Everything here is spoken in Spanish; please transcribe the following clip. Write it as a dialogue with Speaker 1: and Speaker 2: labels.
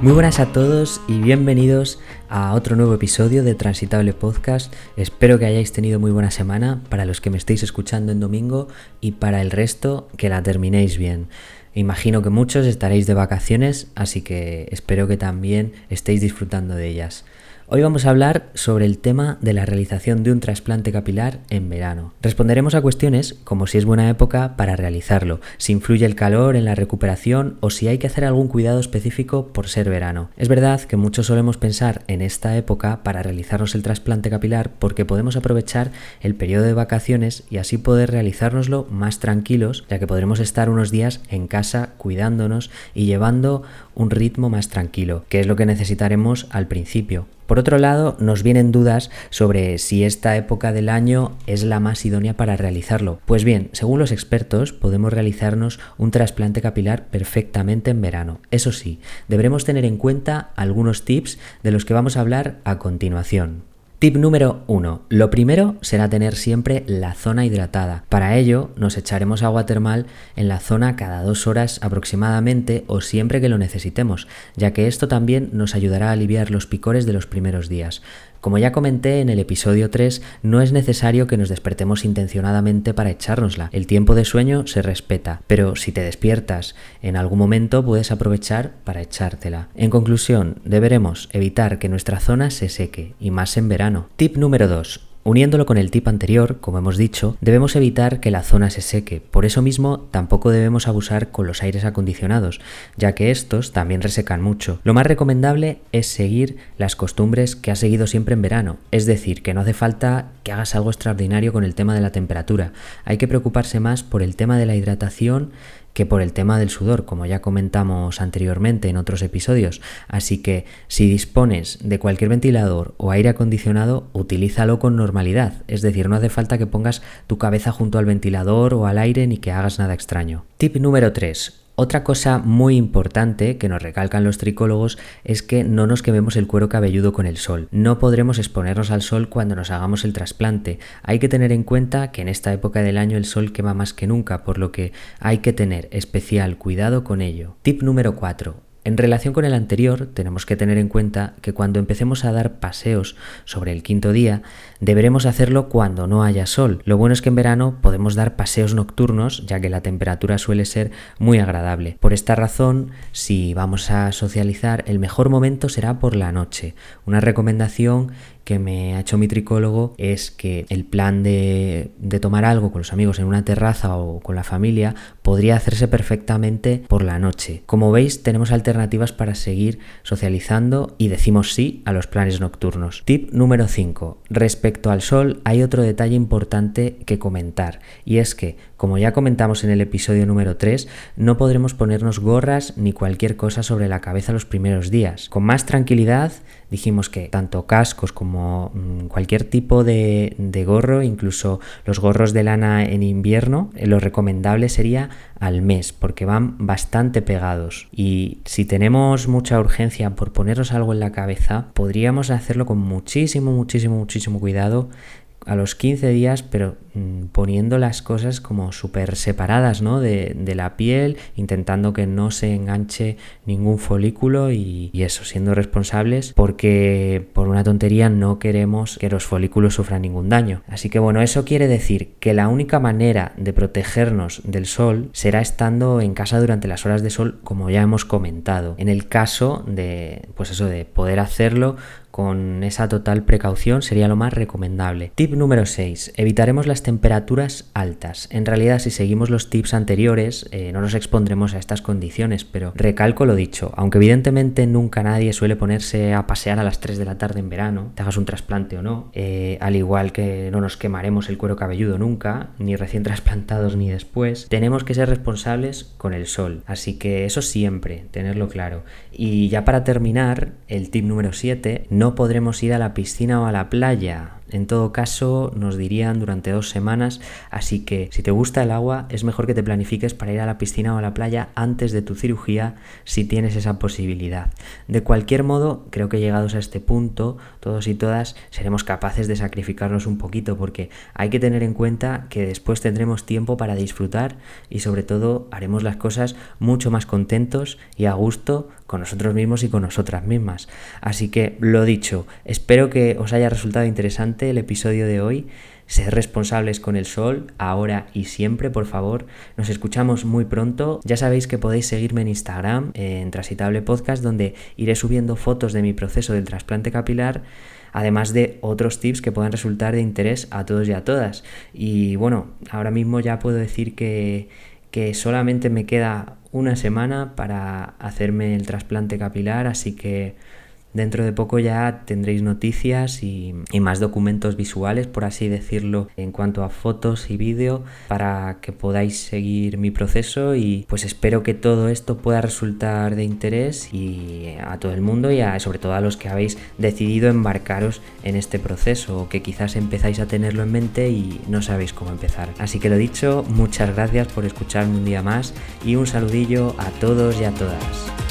Speaker 1: Muy buenas a todos y bienvenidos a otro nuevo episodio de Transitable Podcast. Espero que hayáis tenido muy buena semana para los que me estéis escuchando en domingo y para el resto que la terminéis bien. Imagino que muchos estaréis de vacaciones, así que espero que también estéis disfrutando de ellas. Hoy vamos a hablar sobre el tema de la realización de un trasplante capilar en verano. Responderemos a cuestiones como si es buena época para realizarlo, si influye el calor en la recuperación o si hay que hacer algún cuidado específico por ser verano. Es verdad que muchos solemos pensar en esta época para realizarnos el trasplante capilar porque podemos aprovechar el periodo de vacaciones y así poder realizárnoslo más tranquilos, ya que podremos estar unos días en casa cuidándonos y llevando un ritmo más tranquilo, que es lo que necesitaremos al principio. Por otro lado, nos vienen dudas sobre si esta época del año es la más idónea para realizarlo. Pues bien, según los expertos, podemos realizarnos un trasplante capilar perfectamente en verano. Eso sí, deberemos tener en cuenta algunos tips de los que vamos a hablar a continuación. Tip número 1. Lo primero será tener siempre la zona hidratada. Para ello nos echaremos agua termal en la zona cada dos horas aproximadamente o siempre que lo necesitemos, ya que esto también nos ayudará a aliviar los picores de los primeros días. Como ya comenté en el episodio 3, no es necesario que nos despertemos intencionadamente para echárnosla. El tiempo de sueño se respeta, pero si te despiertas en algún momento puedes aprovechar para echártela. En conclusión, deberemos evitar que nuestra zona se seque, y más en verano. Tip número 2. Uniéndolo con el tip anterior, como hemos dicho, debemos evitar que la zona se seque. Por eso mismo, tampoco debemos abusar con los aires acondicionados, ya que estos también resecan mucho. Lo más recomendable es seguir las costumbres que has seguido siempre en verano, es decir, que no hace falta que hagas algo extraordinario con el tema de la temperatura. Hay que preocuparse más por el tema de la hidratación que por el tema del sudor, como ya comentamos anteriormente en otros episodios. Así que si dispones de cualquier ventilador o aire acondicionado, utilízalo con normalidad. Es decir, no hace falta que pongas tu cabeza junto al ventilador o al aire ni que hagas nada extraño. Tip número 3. Otra cosa muy importante que nos recalcan los tricólogos es que no nos quememos el cuero cabelludo con el sol. No podremos exponernos al sol cuando nos hagamos el trasplante. Hay que tener en cuenta que en esta época del año el sol quema más que nunca, por lo que hay que tener especial cuidado con ello. Tip número 4. En relación con el anterior, tenemos que tener en cuenta que cuando empecemos a dar paseos sobre el quinto día, deberemos hacerlo cuando no haya sol. Lo bueno es que en verano podemos dar paseos nocturnos, ya que la temperatura suele ser muy agradable. Por esta razón, si vamos a socializar, el mejor momento será por la noche. Una recomendación que me ha hecho mi tricólogo es que el plan de, tomar algo con los amigos en una terraza o con la familia podría hacerse perfectamente por la noche. Como veis, tenemos alternativas para seguir socializando y decimos sí a los planes nocturnos. Tip número 5. Respecto al sol, hay otro detalle importante que comentar y es que, como ya comentamos en el episodio número 3, no podremos ponernos gorras ni cualquier cosa sobre la cabeza los primeros días. Con más tranquilidad, dijimos que tanto cascos como Mm, cualquier tipo de, gorro, incluso los gorros de lana en invierno, eh, lo recomendable sería al mes porque van bastante pegados y si tenemos mucha urgencia por ponernos algo en la cabeza podríamos hacerlo con muchísimo muchísimo muchísimo cuidado a los 15 días, pero mm, poniendo las cosas como súper separadas ¿no? de, la piel, intentando que no se enganche ningún folículo y, y, eso, siendo responsables, porque por una tontería no queremos que los folículos sufran ningún daño. Así que bueno, eso quiere decir que la única manera de protegernos del sol será estando en casa durante las horas de sol, como ya hemos comentado. En el caso de, pues eso, de poder hacerlo con esa total precaución sería lo más recomendable. Tip número 6. Evitaremos las temperaturas altas. En realidad si seguimos los tips anteriores eh, no nos expondremos a estas condiciones, pero recalco lo dicho, aunque evidentemente nunca nadie suele ponerse a pasear a las 3 de la tarde en verano, te hagas un trasplante o no, eh, al igual que no nos quemaremos el cuero cabelludo nunca, ni recién trasplantados ni después, tenemos que ser responsables con el sol, así que eso siempre, tenerlo claro. Y ya para terminar, el tip número 7, no podremos ir a la piscina o a la playa En todo caso, nos dirían durante dos semanas, así que si te gusta el agua, es mejor que te planifiques para ir a la piscina o a la playa antes de tu cirugía si tienes esa posibilidad. De cualquier modo, creo que llegados a este punto, todos y todas seremos capaces de sacrificarnos un poquito porque hay que tener en cuenta que después tendremos tiempo para disfrutar y sobre todo haremos las cosas mucho más contentos y a gusto con nosotros mismos y con nosotras mismas. Así que lo dicho, espero que os haya resultado interesante el episodio de hoy. Sed responsables con el sol, ahora y siempre, por favor. Nos escuchamos muy pronto. Ya sabéis que podéis seguirme en Instagram, en Transitable Podcast, donde iré subiendo fotos de mi proceso del trasplante capilar además de otros tips que puedan resultar de interés a todos y a todas. Y bueno, ahora mismo ya puedo decir que, que solamente me queda una semana para hacerme el trasplante capilar, así que Dentro de poco ya tendréis noticias y, más documentos visuales, por así decirlo, en cuanto a fotos y vídeo, para que podáis seguir mi proceso y pues espero que todo esto pueda resultar de interés y a todo el mundo y sobre todo a los que habéis decidido embarcaros en este proceso o que quizás empezáis a tenerlo en mente y no sabéis cómo empezar. Así que lo dicho, muchas gracias por escucharme un día más y un saludillo a todos y a todas.